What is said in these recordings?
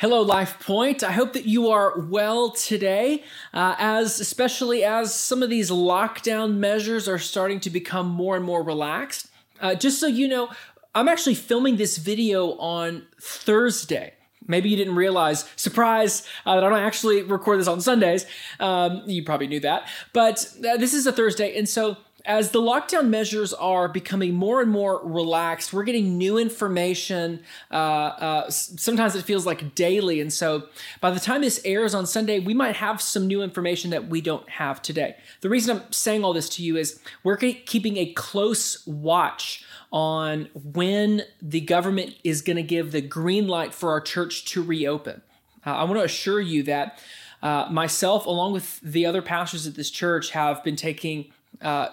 Hello, Life Point. I hope that you are well today, uh, as especially as some of these lockdown measures are starting to become more and more relaxed. Uh, just so you know, I'm actually filming this video on Thursday. Maybe you didn't realize, surprise, uh, that I don't actually record this on Sundays. Um, you probably knew that. But uh, this is a Thursday. And so as the lockdown measures are becoming more and more relaxed, we're getting new information. Uh, uh, sometimes it feels like daily. And so by the time this airs on Sunday, we might have some new information that we don't have today. The reason I'm saying all this to you is we're keeping a close watch on when the government is going to give the green light for our church to reopen. Uh, I want to assure you that uh, myself, along with the other pastors at this church, have been taking uh,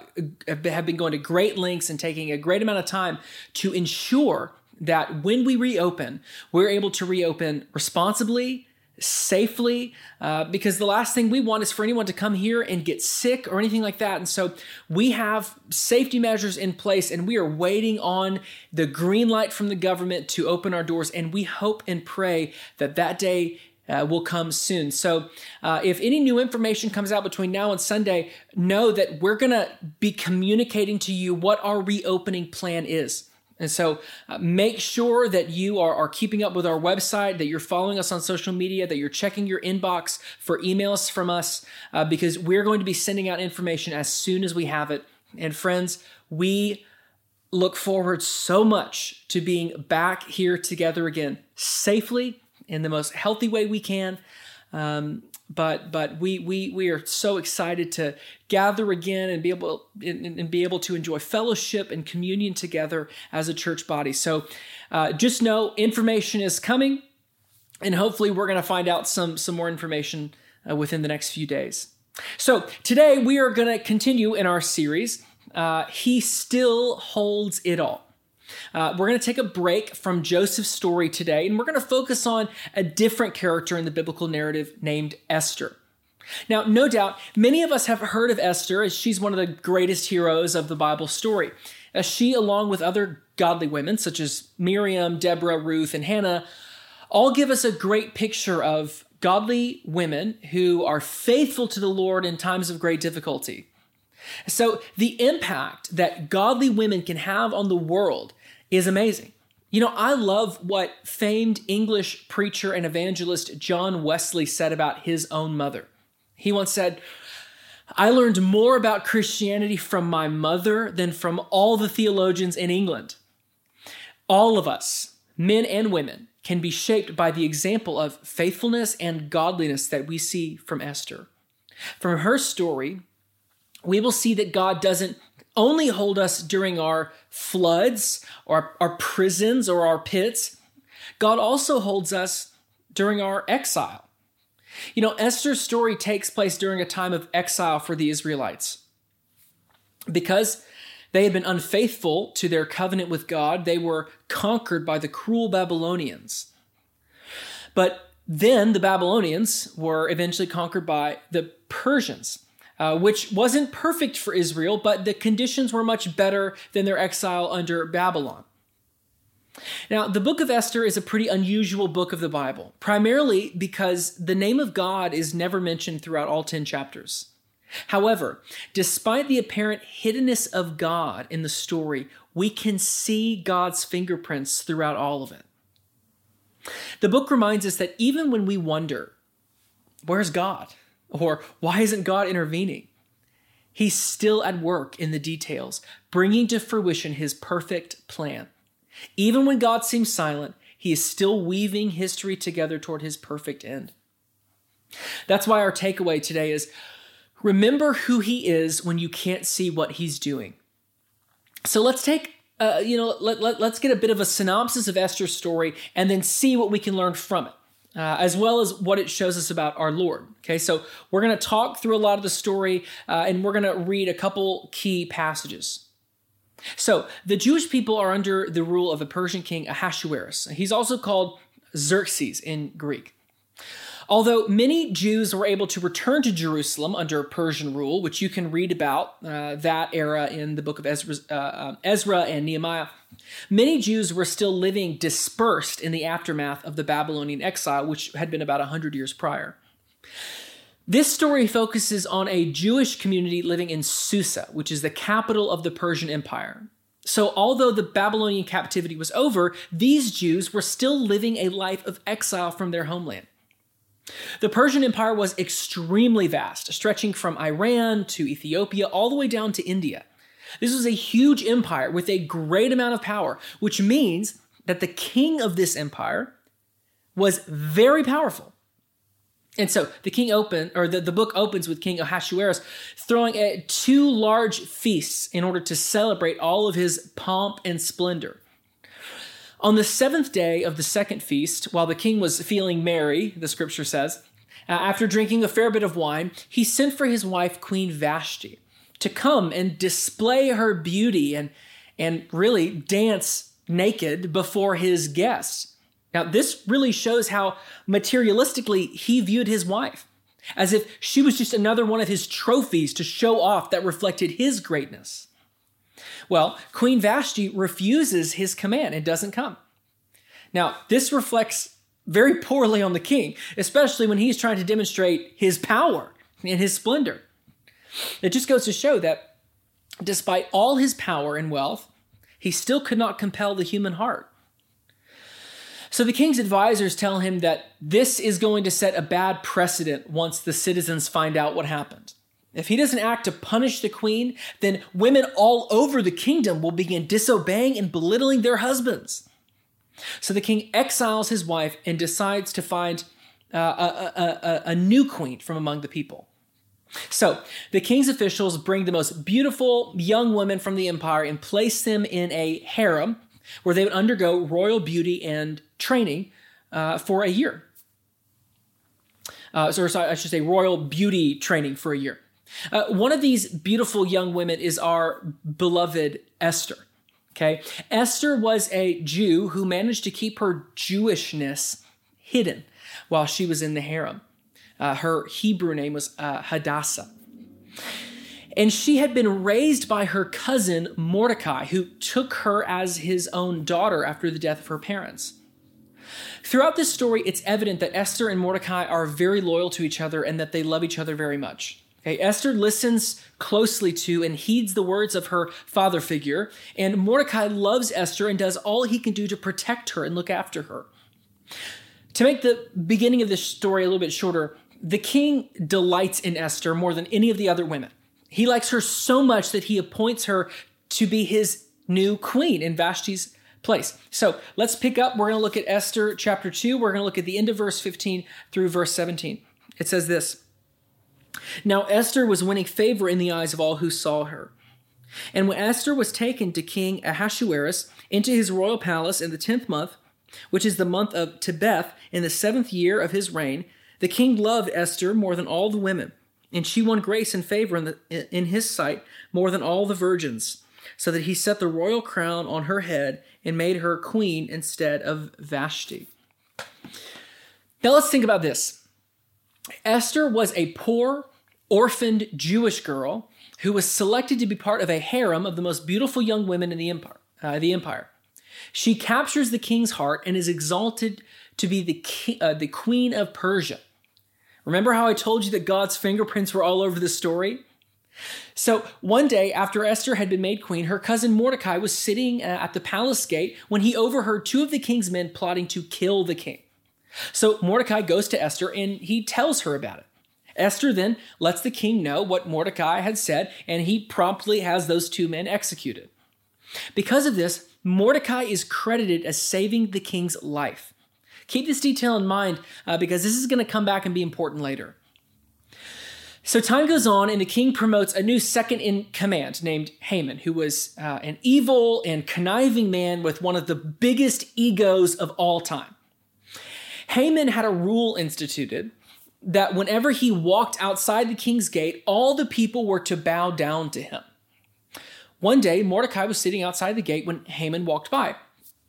have been going to great lengths and taking a great amount of time to ensure that when we reopen, we're able to reopen responsibly, safely, uh, because the last thing we want is for anyone to come here and get sick or anything like that. And so we have safety measures in place and we are waiting on the green light from the government to open our doors. And we hope and pray that that day uh, will come soon. So, uh, if any new information comes out between now and Sunday, know that we're going to be communicating to you what our reopening plan is. And so, uh, make sure that you are, are keeping up with our website, that you're following us on social media, that you're checking your inbox for emails from us, uh, because we're going to be sending out information as soon as we have it. And, friends, we look forward so much to being back here together again safely in the most healthy way we can. Um, but but we we we are so excited to gather again and be able and, and be able to enjoy fellowship and communion together as a church body. So uh, just know information is coming, and hopefully we're going to find out some some more information uh, within the next few days. So today we are going to continue in our series. Uh, he still holds it all. Uh, we're going to take a break from Joseph's story today, and we're going to focus on a different character in the biblical narrative named Esther. Now, no doubt, many of us have heard of Esther as she's one of the greatest heroes of the Bible story. As she, along with other godly women such as Miriam, Deborah, Ruth, and Hannah, all give us a great picture of godly women who are faithful to the Lord in times of great difficulty. So, the impact that godly women can have on the world is amazing. You know, I love what famed English preacher and evangelist John Wesley said about his own mother. He once said, I learned more about Christianity from my mother than from all the theologians in England. All of us, men and women, can be shaped by the example of faithfulness and godliness that we see from Esther. From her story, we will see that God doesn't only hold us during our floods or our prisons or our pits. God also holds us during our exile. You know, Esther's story takes place during a time of exile for the Israelites. Because they had been unfaithful to their covenant with God, they were conquered by the cruel Babylonians. But then the Babylonians were eventually conquered by the Persians uh, which wasn't perfect for Israel, but the conditions were much better than their exile under Babylon. Now, the book of Esther is a pretty unusual book of the Bible, primarily because the name of God is never mentioned throughout all 10 chapters. However, despite the apparent hiddenness of God in the story, we can see God's fingerprints throughout all of it. The book reminds us that even when we wonder, where's God? Or why isn't God intervening? He's still at work in the details, bringing to fruition his perfect plan. Even when God seems silent, he is still weaving history together toward his perfect end. That's why our takeaway today is remember who he is when you can't see what he's doing. So let's take uh, you know, let, let, let's get a bit of a synopsis of Esther's story and then see what we can learn from it uh, as well as what it shows us about our Lord. Okay, so we're going to talk through a lot of the story uh, and we're going to read a couple key passages. So, the Jewish people are under the rule of a Persian king Ahasuerus. He's also called Xerxes in Greek. Although many Jews were able to return to Jerusalem under Persian rule, which you can read about uh, that era in the book of Ezra, uh, uh, Ezra and Nehemiah, Many Jews were still living dispersed in the aftermath of the Babylonian exile, which had been about 100 years prior. This story focuses on a Jewish community living in Susa, which is the capital of the Persian Empire. So, although the Babylonian captivity was over, these Jews were still living a life of exile from their homeland. The Persian Empire was extremely vast, stretching from Iran to Ethiopia all the way down to India. This was a huge empire with a great amount of power, which means that the king of this empire was very powerful. And so the king open or the, the book opens with King Ahasuerus throwing a, two large feasts in order to celebrate all of his pomp and splendor. On the seventh day of the second feast, while the king was feeling merry, the scripture says, uh, after drinking a fair bit of wine, he sent for his wife, Queen Vashti, to come and display her beauty and, and really dance naked before his guests. Now, this really shows how materialistically he viewed his wife, as if she was just another one of his trophies to show off that reflected his greatness. Well, Queen Vashti refuses his command and doesn't come. Now, this reflects very poorly on the king, especially when he's trying to demonstrate his power and his splendor. It just goes to show that despite all his power and wealth, he still could not compel the human heart. So the king's advisors tell him that this is going to set a bad precedent once the citizens find out what happened. If he doesn't act to punish the queen, then women all over the kingdom will begin disobeying and belittling their husbands. So the king exiles his wife and decides to find uh, a, a, a, a new queen from among the people. So the king's officials bring the most beautiful young women from the empire and place them in a harem where they would undergo royal beauty and training uh, for a year. Uh, so, I should say, royal beauty training for a year. Uh, one of these beautiful young women is our beloved Esther. Okay, Esther was a Jew who managed to keep her Jewishness hidden while she was in the harem. Uh, her Hebrew name was uh, Hadassah. And she had been raised by her cousin Mordecai, who took her as his own daughter after the death of her parents. Throughout this story, it's evident that Esther and Mordecai are very loyal to each other and that they love each other very much. Okay, Esther listens closely to and heeds the words of her father figure, and Mordecai loves Esther and does all he can do to protect her and look after her. To make the beginning of this story a little bit shorter, the king delights in Esther more than any of the other women. He likes her so much that he appoints her to be his new queen in Vashti's place. So let's pick up. We're going to look at Esther chapter 2. We're going to look at the end of verse 15 through verse 17. It says this Now Esther was winning favor in the eyes of all who saw her. And when Esther was taken to King Ahasuerus into his royal palace in the tenth month, which is the month of Tebeth, in the seventh year of his reign, the king loved Esther more than all the women, and she won grace and favor in, the, in his sight more than all the virgins, so that he set the royal crown on her head and made her queen instead of Vashti. Now let's think about this. Esther was a poor, orphaned Jewish girl who was selected to be part of a harem of the most beautiful young women in the empire. Uh, the empire. She captures the king's heart and is exalted to be the, king, uh, the queen of Persia. Remember how I told you that God's fingerprints were all over the story? So one day, after Esther had been made queen, her cousin Mordecai was sitting uh, at the palace gate when he overheard two of the king's men plotting to kill the king. So Mordecai goes to Esther and he tells her about it. Esther then lets the king know what Mordecai had said, and he promptly has those two men executed. Because of this, Mordecai is credited as saving the king's life. Keep this detail in mind uh, because this is going to come back and be important later. So time goes on, and the king promotes a new second in command named Haman, who was uh, an evil and conniving man with one of the biggest egos of all time. Haman had a rule instituted that whenever he walked outside the king's gate, all the people were to bow down to him. One day, Mordecai was sitting outside the gate when Haman walked by.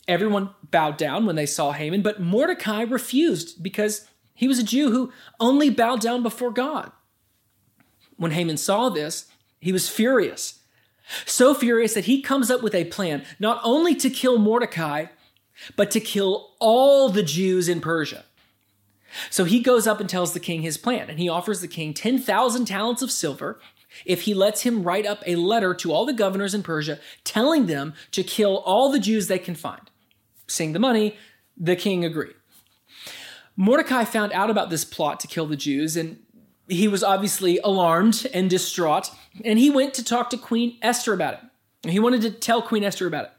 Everyone bowed down when they saw Haman, but Mordecai refused because he was a Jew who only bowed down before God. When Haman saw this, he was furious. So furious that he comes up with a plan not only to kill Mordecai, but to kill all the Jews in Persia. So he goes up and tells the king his plan, and he offers the king 10,000 talents of silver if he lets him write up a letter to all the governors in Persia telling them to kill all the Jews they can find. Seeing the money, the king agreed. Mordecai found out about this plot to kill the Jews, and he was obviously alarmed and distraught, and he went to talk to Queen Esther about it. He wanted to tell Queen Esther about it.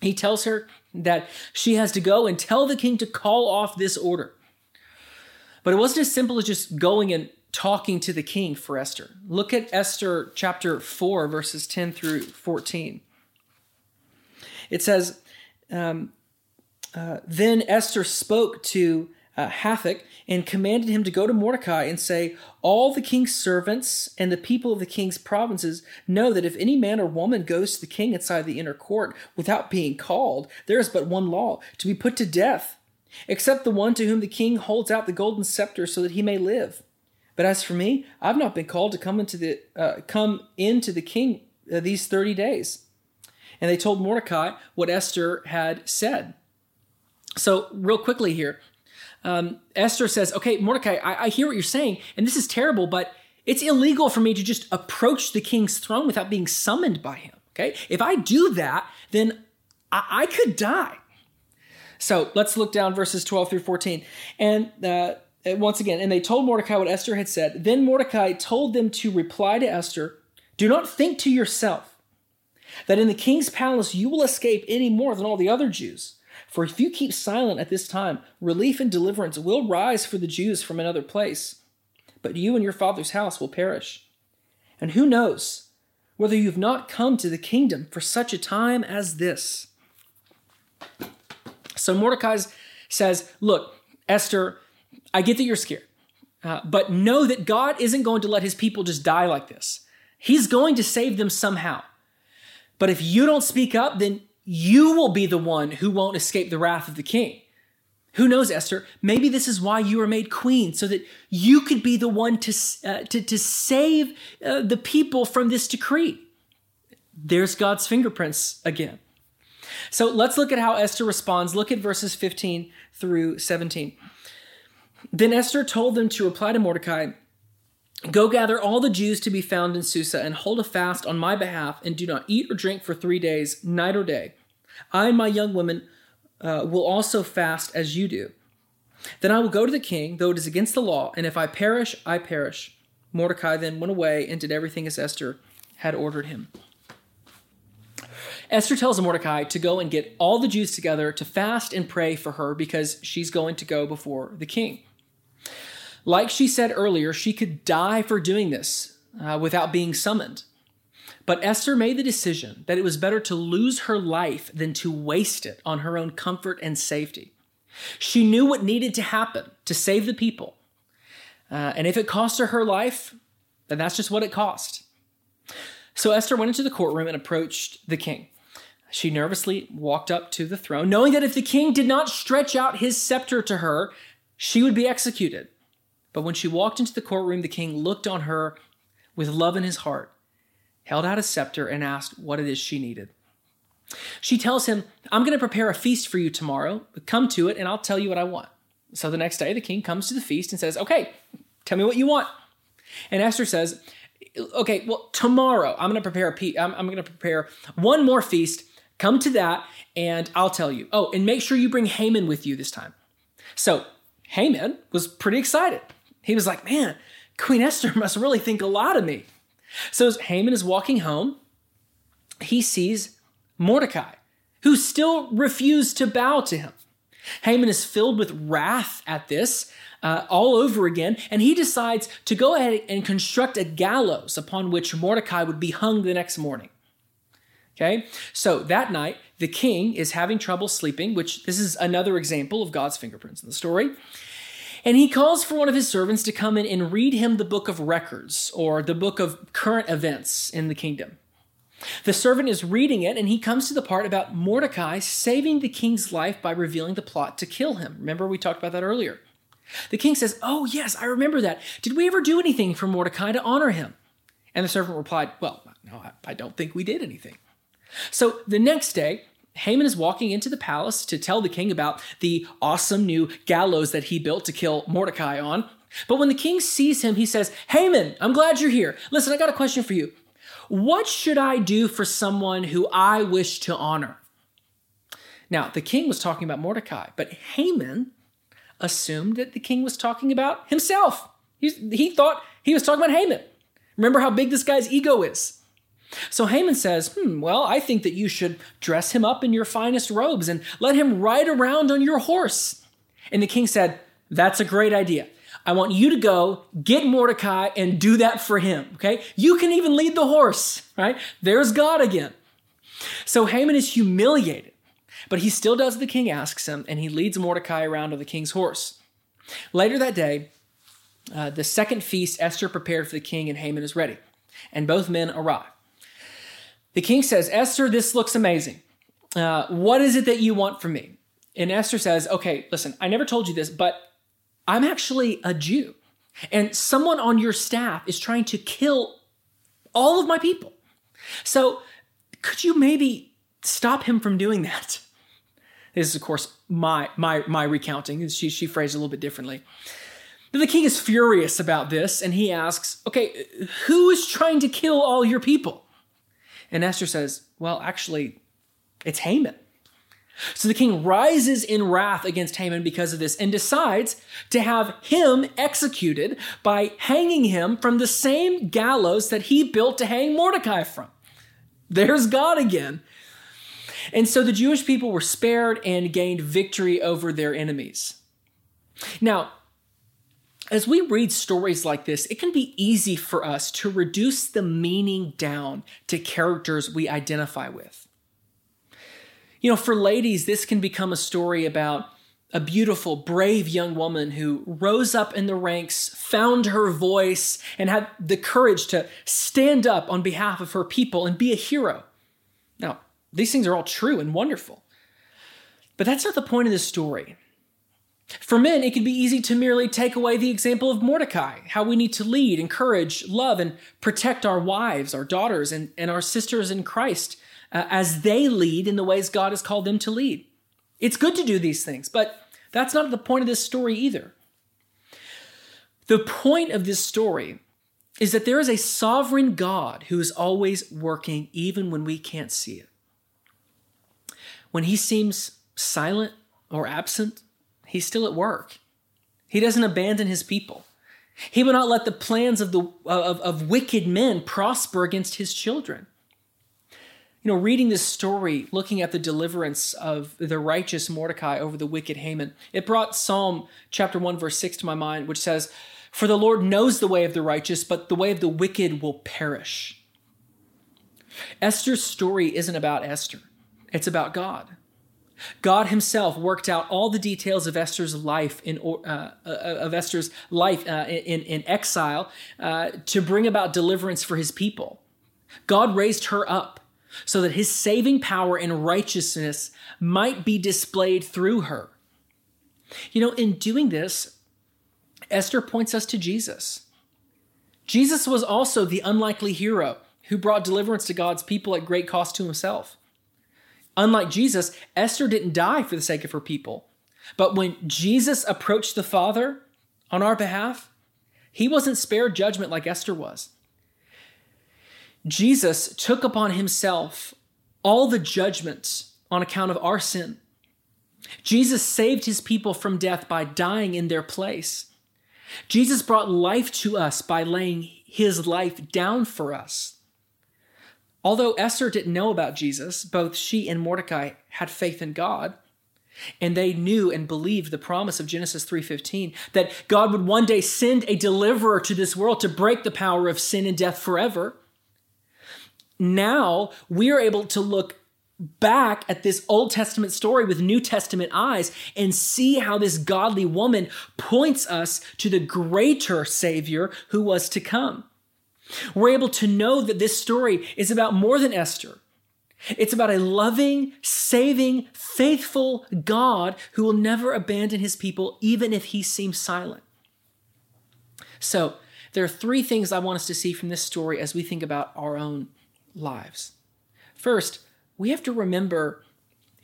He tells her that she has to go and tell the king to call off this order. But it wasn't as simple as just going and talking to the king for Esther. Look at Esther chapter 4, verses 10 through 14. It says, um, uh, Then Esther spoke to uh, Hathach and commanded him to go to Mordecai and say, All the king's servants and the people of the king's provinces know that if any man or woman goes to the king inside the inner court without being called, there is but one law to be put to death, except the one to whom the king holds out the golden scepter so that he may live. But as for me, I've not been called to come into the uh, come into the king uh, these thirty days. And they told Mordecai what Esther had said. So, real quickly here, um, Esther says, Okay, Mordecai, I, I hear what you're saying, and this is terrible, but it's illegal for me to just approach the king's throne without being summoned by him. Okay? If I do that, then I, I could die. So let's look down verses 12 through 14. And uh, once again, and they told Mordecai what Esther had said. Then Mordecai told them to reply to Esther Do not think to yourself that in the king's palace you will escape any more than all the other Jews. For if you keep silent at this time, relief and deliverance will rise for the Jews from another place, but you and your father's house will perish. And who knows whether you have not come to the kingdom for such a time as this? So Mordecai says, Look, Esther, I get that you're scared, uh, but know that God isn't going to let his people just die like this. He's going to save them somehow. But if you don't speak up, then you will be the one who won't escape the wrath of the king. Who knows, Esther? Maybe this is why you were made queen, so that you could be the one to, uh, to, to save uh, the people from this decree. There's God's fingerprints again. So let's look at how Esther responds. Look at verses 15 through 17. Then Esther told them to reply to Mordecai Go gather all the Jews to be found in Susa and hold a fast on my behalf, and do not eat or drink for three days, night or day. I and my young women uh, will also fast as you do. Then I will go to the king, though it is against the law, and if I perish, I perish. Mordecai then went away and did everything as Esther had ordered him. Esther tells Mordecai to go and get all the Jews together to fast and pray for her because she's going to go before the king. Like she said earlier, she could die for doing this uh, without being summoned. But Esther made the decision that it was better to lose her life than to waste it on her own comfort and safety. She knew what needed to happen to save the people. Uh, and if it cost her her life, then that's just what it cost. So Esther went into the courtroom and approached the king. She nervously walked up to the throne, knowing that if the king did not stretch out his scepter to her, she would be executed. But when she walked into the courtroom, the king looked on her with love in his heart held out a scepter, and asked what it is she needed. She tells him, I'm going to prepare a feast for you tomorrow. Come to it, and I'll tell you what I want. So the next day, the king comes to the feast and says, Okay, tell me what you want. And Esther says, Okay, well, tomorrow I'm going to prepare a pe- I'm, I'm going to prepare one more feast. Come to that, and I'll tell you. Oh, and make sure you bring Haman with you this time. So Haman was pretty excited. He was like, Man, Queen Esther must really think a lot of me. So as Haman is walking home, he sees Mordecai, who still refused to bow to him. Haman is filled with wrath at this uh, all over again, and he decides to go ahead and construct a gallows upon which Mordecai would be hung the next morning. Okay, so that night, the king is having trouble sleeping, which this is another example of God's fingerprints in the story. And he calls for one of his servants to come in and read him the book of records or the book of current events in the kingdom. The servant is reading it, and he comes to the part about Mordecai saving the king's life by revealing the plot to kill him. Remember, we talked about that earlier. The king says, Oh, yes, I remember that. Did we ever do anything for Mordecai to honor him? And the servant replied, Well, no, I don't think we did anything. So the next day, Haman is walking into the palace to tell the king about the awesome new gallows that he built to kill Mordecai on. But when the king sees him, he says, Haman, I'm glad you're here. Listen, I got a question for you. What should I do for someone who I wish to honor? Now, the king was talking about Mordecai, but Haman assumed that the king was talking about himself. He, he thought he was talking about Haman. Remember how big this guy's ego is. So Haman says, Hmm, well, I think that you should dress him up in your finest robes and let him ride around on your horse. And the king said, That's a great idea. I want you to go get Mordecai and do that for him. Okay? You can even lead the horse, right? There's God again. So Haman is humiliated, but he still does the king asks him, and he leads Mordecai around on the king's horse. Later that day, uh, the second feast Esther prepared for the king and Haman is ready, and both men arrive. The king says, Esther, this looks amazing. Uh, what is it that you want from me? And Esther says, Okay, listen, I never told you this, but I'm actually a Jew. And someone on your staff is trying to kill all of my people. So could you maybe stop him from doing that? This is, of course, my my my recounting. She she phrased it a little bit differently. But the king is furious about this, and he asks, "Okay, who is trying to kill all your people?" And Esther says, Well, actually, it's Haman. So the king rises in wrath against Haman because of this and decides to have him executed by hanging him from the same gallows that he built to hang Mordecai from. There's God again. And so the Jewish people were spared and gained victory over their enemies. Now, as we read stories like this, it can be easy for us to reduce the meaning down to characters we identify with. You know, for ladies, this can become a story about a beautiful, brave young woman who rose up in the ranks, found her voice, and had the courage to stand up on behalf of her people and be a hero. Now, these things are all true and wonderful. But that's not the point of this story. For men, it can be easy to merely take away the example of Mordecai, how we need to lead, encourage, love, and protect our wives, our daughters, and, and our sisters in Christ uh, as they lead in the ways God has called them to lead. It's good to do these things, but that's not the point of this story either. The point of this story is that there is a sovereign God who is always working even when we can't see it. When he seems silent or absent, He's still at work. He doesn't abandon his people. He will not let the plans of, the, of, of wicked men prosper against his children. You know, reading this story, looking at the deliverance of the righteous Mordecai over the wicked Haman, it brought Psalm chapter 1, verse 6 to my mind, which says, For the Lord knows the way of the righteous, but the way of the wicked will perish. Esther's story isn't about Esther, it's about God. God Himself worked out all the details of Esther's life in uh, uh, of Esther's life uh, in, in exile uh, to bring about deliverance for His people. God raised her up so that His saving power and righteousness might be displayed through her. You know, in doing this, Esther points us to Jesus. Jesus was also the unlikely hero who brought deliverance to God's people at great cost to himself. Unlike Jesus, Esther didn't die for the sake of her people. But when Jesus approached the Father on our behalf, he wasn't spared judgment like Esther was. Jesus took upon himself all the judgments on account of our sin. Jesus saved his people from death by dying in their place. Jesus brought life to us by laying his life down for us. Although Esther didn't know about Jesus, both she and Mordecai had faith in God, and they knew and believed the promise of Genesis 3:15 that God would one day send a deliverer to this world to break the power of sin and death forever. Now, we are able to look back at this Old Testament story with New Testament eyes and see how this godly woman points us to the greater Savior who was to come. We're able to know that this story is about more than Esther. It's about a loving, saving, faithful God who will never abandon his people, even if he seems silent. So, there are three things I want us to see from this story as we think about our own lives. First, we have to remember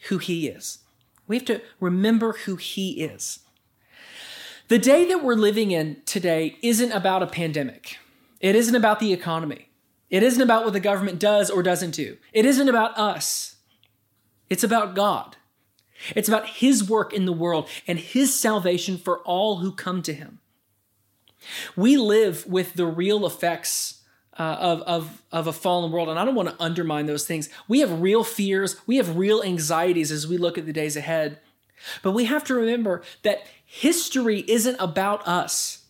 who He is. We have to remember who He is. The day that we're living in today isn't about a pandemic. It isn't about the economy. It isn't about what the government does or doesn't do. It isn't about us. It's about God. It's about His work in the world and His salvation for all who come to Him. We live with the real effects uh, of, of, of a fallen world, and I don't want to undermine those things. We have real fears, we have real anxieties as we look at the days ahead. But we have to remember that history isn't about us.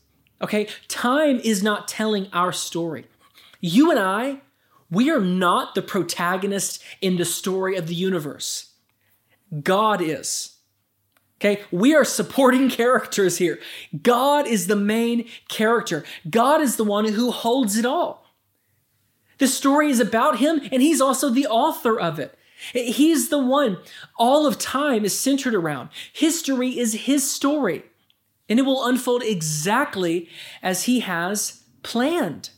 Okay? Time is not telling our story. You and I, we are not the protagonist in the story of the universe. God is. Okay, we are supporting characters here. God is the main character. God is the one who holds it all. The story is about him, and he's also the author of it. He's the one all of time is centered around. History is his story, and it will unfold exactly as he has planned.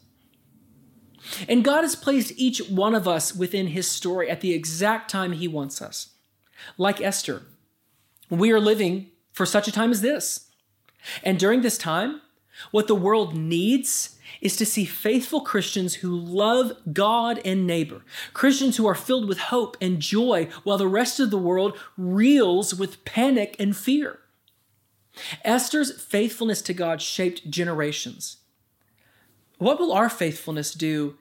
And God has placed each one of us within his story at the exact time he wants us. Like Esther, we are living for such a time as this. And during this time, what the world needs is to see faithful Christians who love God and neighbor, Christians who are filled with hope and joy, while the rest of the world reels with panic and fear. Esther's faithfulness to God shaped generations. What will our faithfulness do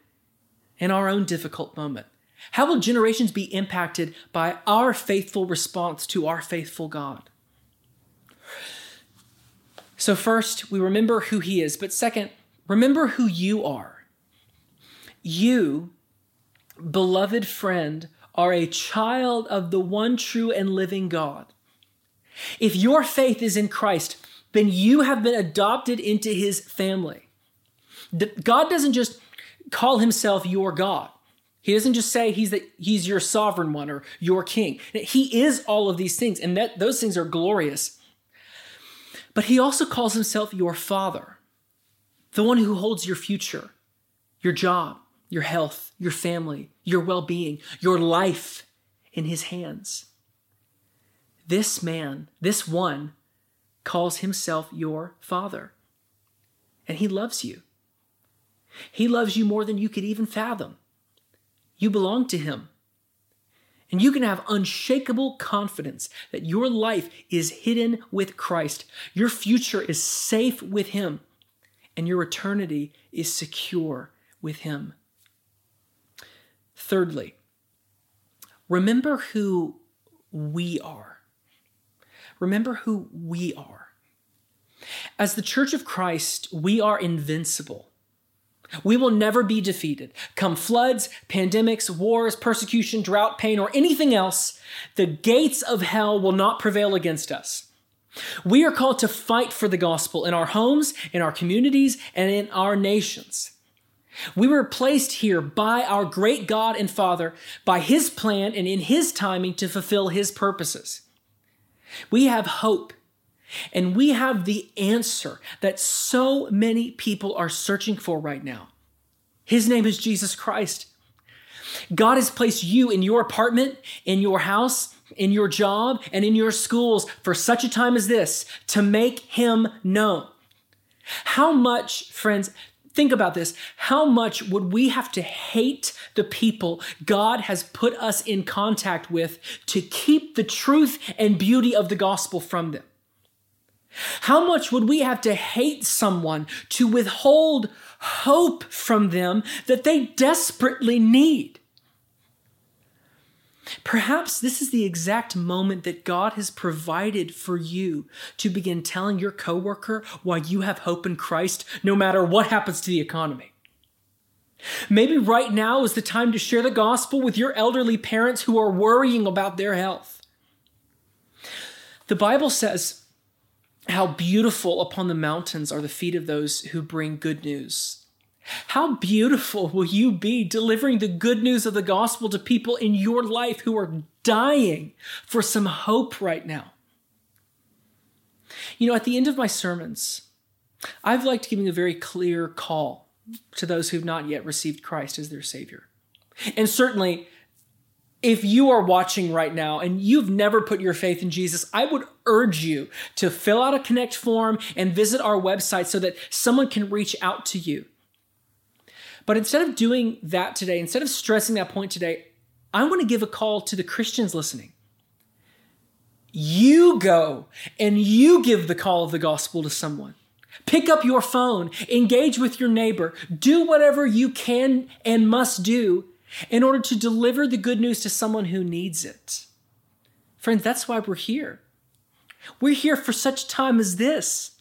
in our own difficult moment? How will generations be impacted by our faithful response to our faithful God? So, first, we remember who He is, but second, remember who you are. You, beloved friend, are a child of the one true and living God. If your faith is in Christ, then you have been adopted into His family. God doesn't just call Himself your God. He doesn't just say he's the, he's your sovereign one or your king. He is all of these things, and that those things are glorious. But he also calls himself your father, the one who holds your future, your job, your health, your family, your well-being, your life in his hands. This man, this one, calls himself your father. And he loves you. He loves you more than you could even fathom. You belong to Him. And you can have unshakable confidence that your life is hidden with Christ. Your future is safe with Him. And your eternity is secure with Him. Thirdly, remember who we are. Remember who we are. As the Church of Christ, we are invincible. We will never be defeated. Come floods, pandemics, wars, persecution, drought, pain, or anything else, the gates of hell will not prevail against us. We are called to fight for the gospel in our homes, in our communities, and in our nations. We were placed here by our great God and Father, by His plan and in His timing to fulfill His purposes. We have hope and we have the answer that so many people are searching for right now. His name is Jesus Christ. God has placed you in your apartment, in your house, in your job, and in your schools for such a time as this to make him known. How much, friends, think about this. How much would we have to hate the people God has put us in contact with to keep the truth and beauty of the gospel from them? How much would we have to hate someone to withhold hope from them that they desperately need? Perhaps this is the exact moment that God has provided for you to begin telling your coworker why you have hope in Christ no matter what happens to the economy. Maybe right now is the time to share the gospel with your elderly parents who are worrying about their health. The Bible says how beautiful upon the mountains are the feet of those who bring good news. How beautiful will you be delivering the good news of the gospel to people in your life who are dying for some hope right now? You know, at the end of my sermons, I've liked giving a very clear call to those who've not yet received Christ as their Savior. And certainly, if you are watching right now and you've never put your faith in Jesus, I would urge you to fill out a connect form and visit our website so that someone can reach out to you. But instead of doing that today, instead of stressing that point today, I want to give a call to the Christians listening. You go and you give the call of the gospel to someone. Pick up your phone, engage with your neighbor, do whatever you can and must do in order to deliver the good news to someone who needs it. Friends, that's why we're here. We're here for such time as this.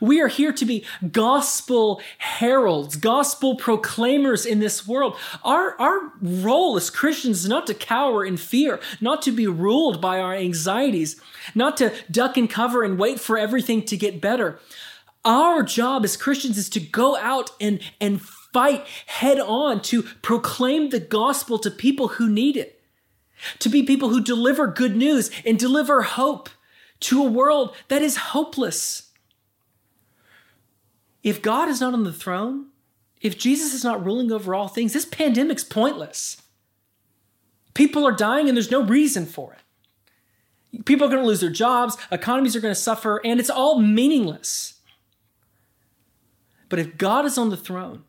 We are here to be gospel heralds, gospel proclaimers in this world. Our, our role as Christians is not to cower in fear, not to be ruled by our anxieties, not to duck and cover and wait for everything to get better. Our job as Christians is to go out and, and fight head on to proclaim the gospel to people who need it, to be people who deliver good news and deliver hope to a world that is hopeless. If God is not on the throne, if Jesus is not ruling over all things, this pandemic's pointless. People are dying and there's no reason for it. People are going to lose their jobs, economies are going to suffer, and it's all meaningless. But if God is on the throne,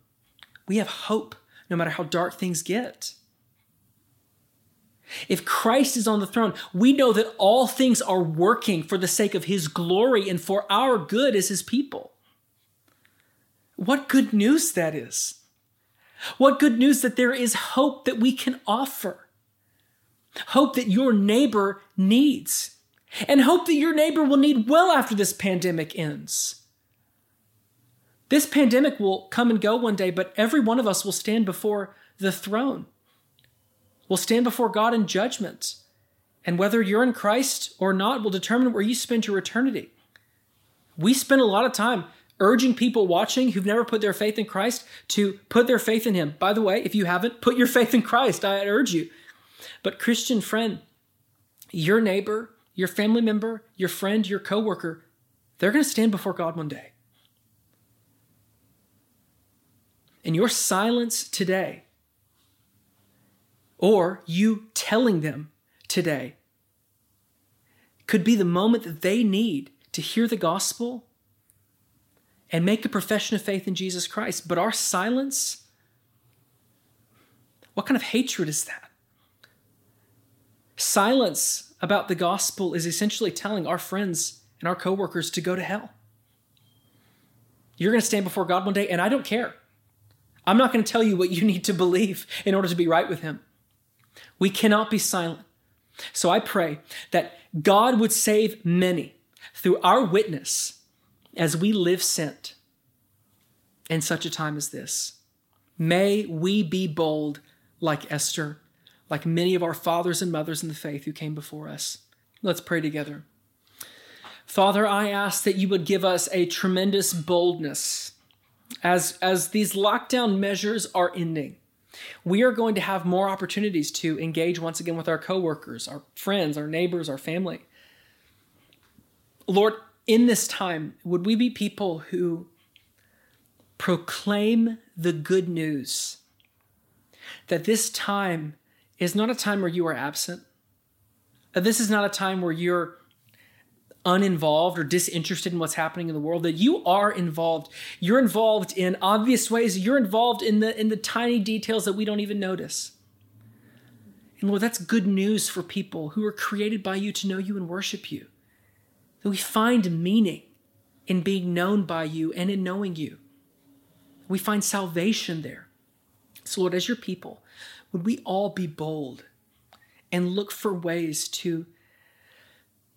we have hope no matter how dark things get. If Christ is on the throne, we know that all things are working for the sake of his glory and for our good as his people. What good news that is! What good news that there is hope that we can offer. Hope that your neighbor needs, and hope that your neighbor will need well after this pandemic ends. This pandemic will come and go one day, but every one of us will stand before the throne. We'll stand before God in judgment. And whether you're in Christ or not will determine where you spend your eternity. We spend a lot of time urging people watching who've never put their faith in Christ to put their faith in Him. By the way, if you haven't, put your faith in Christ. I urge you. But, Christian friend, your neighbor, your family member, your friend, your coworker, they're going to stand before God one day. And your silence today, or you telling them today, could be the moment that they need to hear the gospel and make a profession of faith in Jesus Christ. But our silence, what kind of hatred is that? Silence about the gospel is essentially telling our friends and our coworkers to go to hell. You're going to stand before God one day, and I don't care. I'm not going to tell you what you need to believe in order to be right with Him. We cannot be silent. So I pray that God would save many through our witness as we live sent in such a time as this. May we be bold like Esther, like many of our fathers and mothers in the faith who came before us. Let's pray together. Father, I ask that you would give us a tremendous boldness as, as these lockdown measures are ending. We are going to have more opportunities to engage once again with our coworkers, our friends, our neighbors, our family. Lord, in this time, would we be people who proclaim the good news? That this time is not a time where you are absent? This is not a time where you're uninvolved or disinterested in what's happening in the world. That you are involved. You're involved in obvious ways. You're involved in the in the tiny details that we don't even notice. And lord that's good news for people who are created by you to know you and worship you that we find meaning in being known by you and in knowing you. We find salvation there. So, Lord, as your people, would we all be bold and look for ways to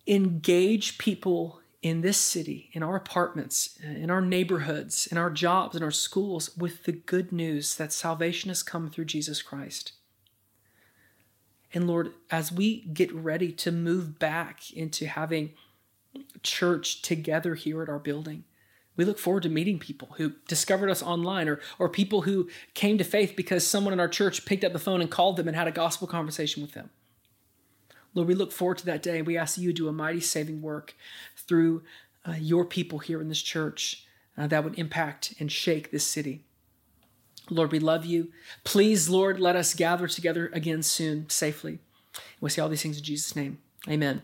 engage people in this city, in our apartments, in our neighborhoods, in our jobs, in our schools with the good news that salvation has come through Jesus Christ. And Lord, as we get ready to move back into having church together here at our building. We look forward to meeting people who discovered us online or, or people who came to faith because someone in our church picked up the phone and called them and had a gospel conversation with them. Lord, we look forward to that day. We ask that you do a mighty saving work through uh, your people here in this church uh, that would impact and shake this city. Lord, we love you. Please, Lord, let us gather together again soon, safely. We say all these things in Jesus' name. Amen.